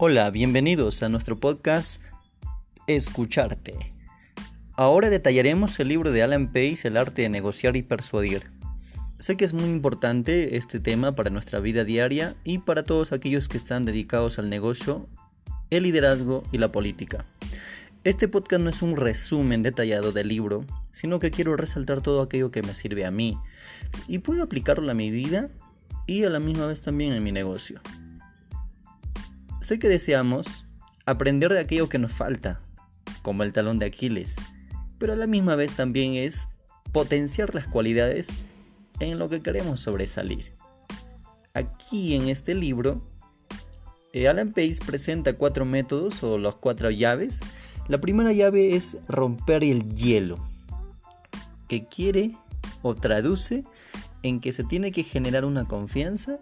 Hola, bienvenidos a nuestro podcast Escucharte. Ahora detallaremos el libro de Alan Pace, El arte de negociar y persuadir. Sé que es muy importante este tema para nuestra vida diaria y para todos aquellos que están dedicados al negocio, el liderazgo y la política. Este podcast no es un resumen detallado del libro, sino que quiero resaltar todo aquello que me sirve a mí y puedo aplicarlo a mi vida y a la misma vez también en mi negocio. Sé que deseamos aprender de aquello que nos falta, como el talón de Aquiles, pero a la misma vez también es potenciar las cualidades en lo que queremos sobresalir. Aquí en este libro, eh, Alan Pace presenta cuatro métodos o las cuatro llaves. La primera llave es romper el hielo, que quiere o traduce en que se tiene que generar una confianza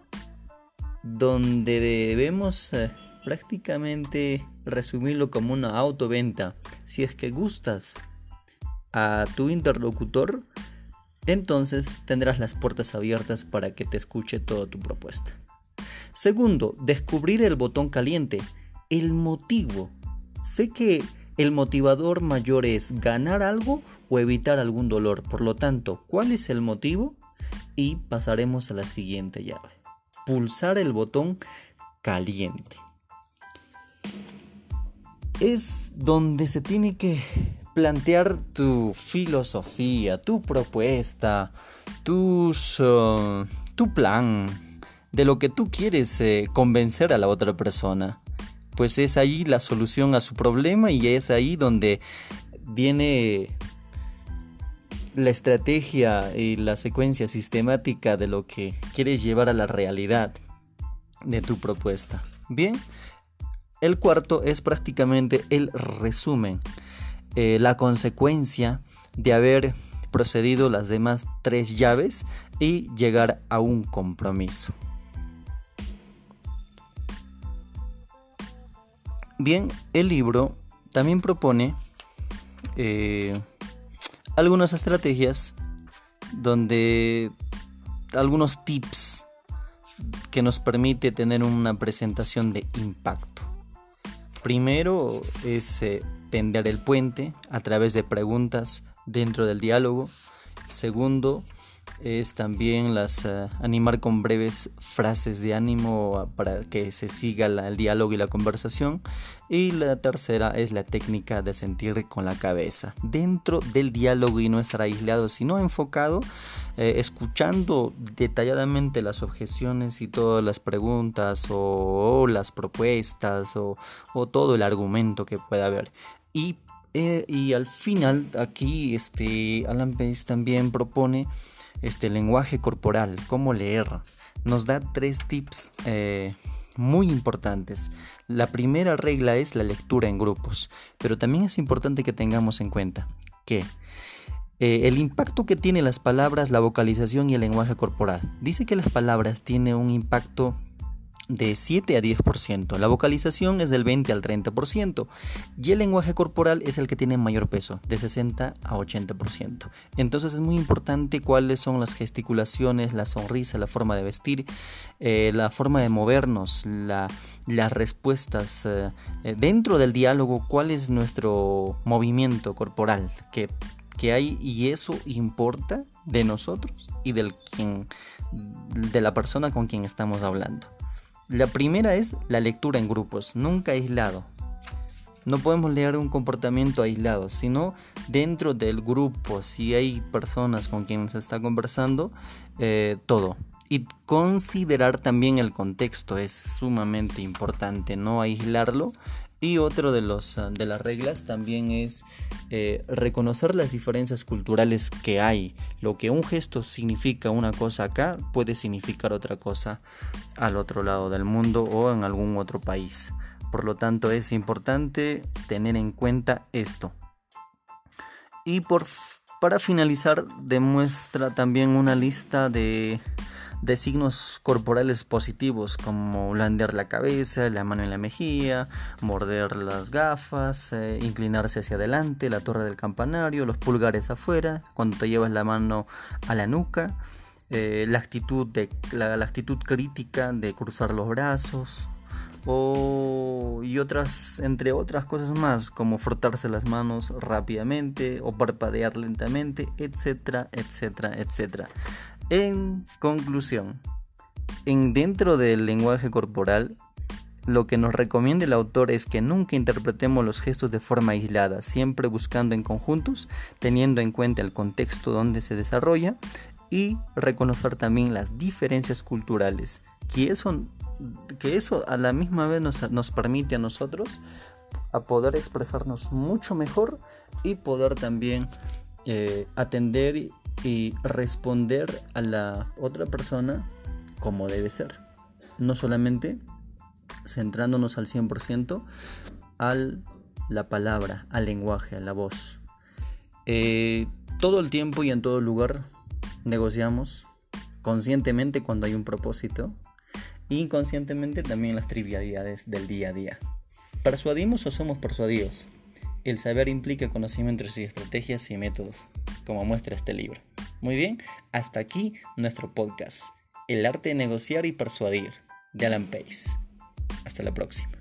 donde debemos eh, prácticamente resumirlo como una autoventa. Si es que gustas a tu interlocutor, entonces tendrás las puertas abiertas para que te escuche toda tu propuesta. Segundo, descubrir el botón caliente, el motivo. Sé que el motivador mayor es ganar algo o evitar algún dolor. Por lo tanto, ¿cuál es el motivo? Y pasaremos a la siguiente llave. Pulsar el botón caliente es donde se tiene que plantear tu filosofía, tu propuesta, uh, tu plan, de lo que tú quieres eh, convencer a la otra persona. Pues es ahí la solución a su problema y es ahí donde viene la estrategia y la secuencia sistemática de lo que quieres llevar a la realidad de tu propuesta. Bien, el cuarto es prácticamente el resumen, eh, la consecuencia de haber procedido las demás tres llaves y llegar a un compromiso. Bien, el libro también propone eh, algunas estrategias donde algunos tips que nos permite tener una presentación de impacto. Primero es eh, tender el puente a través de preguntas dentro del diálogo. Segundo es también las eh, animar con breves frases de ánimo para que se siga el diálogo y la conversación. Y la tercera es la técnica de sentir con la cabeza. Dentro del diálogo y no estar aislado sino enfocado eh, escuchando detalladamente las objeciones y todas las preguntas o, las propuestas o, todo el argumento que pueda haber. Y, eh, y al final aquí este Alan Pace también propone este lenguaje corporal, cómo leer. Nos da tres tips eh, muy importantes. La primera regla es la lectura en grupos, pero también es importante que tengamos en cuenta que eh, el impacto que tiene las palabras, la vocalización y el lenguaje corporal. Dice que las palabras tienen un impacto de 7 a 10%. La vocalización es del 20 al 30%. Y el lenguaje corporal es el que tiene mayor peso, de 60 a 80%. Entonces es muy importante cuáles son las gesticulaciones, la sonrisa, la forma de vestir, eh, la forma de movernos, las respuestas eh, dentro del diálogo, cuál es nuestro movimiento corporal que, que hay y eso importa de nosotros y del quien, de la persona con quien estamos hablando. La primera es la lectura en grupos, nunca aislado. No podemos leer un comportamiento aislado, sino dentro del grupo, si hay personas con quienes se está conversando, eh, todo. Y considerar también el contexto es sumamente importante, no aislarlo y otro de, los, ah, de las reglas también es eh, reconocer las diferencias culturales que hay. Lo que un gesto significa una cosa acá puede significar otra cosa al otro lado del mundo o en algún otro país. Por lo tanto es importante tener en cuenta esto. Y por, para finalizar demuestra también una lista de de signos corporales positivos como blandear la cabeza, la mano en la mejilla, morder las gafas, eh, inclinarse hacia adelante, la torre del campanario, los pulgares afuera, cuando te llevas la mano a la nuca, eh, la, actitud de, la, actitud crítica de cruzar los brazos, o, y otras, entre otras cosas más, como frotarse las manos rápidamente o parpadear lentamente, etcétera, etcétera, etcétera. En conclusión, en dentro del lenguaje corporal, lo que nos recomienda el autor es que nunca interpretemos los gestos de forma aislada, siempre buscando en conjuntos, teniendo en cuenta el contexto donde se desarrolla y reconocer también las diferencias culturales, que eso, que eso a la misma vez nos, nos permite a nosotros a poder expresarnos mucho mejor y poder también eh, atender y responder a la otra persona como debe ser. No solamente centrándonos al 100% a la palabra, al lenguaje, a la voz. Eh, todo el tiempo y en todo lugar negociamos conscientemente cuando hay un propósito inconscientemente también las trivialidades del día a día. ¿Persuadimos o somos persuadidos? El saber implica conocimientos y estrategias y métodos, como muestra este libro. Muy bien, hasta aquí nuestro podcast, El arte de negociar y persuadir, de Alan Pace. Hasta la próxima.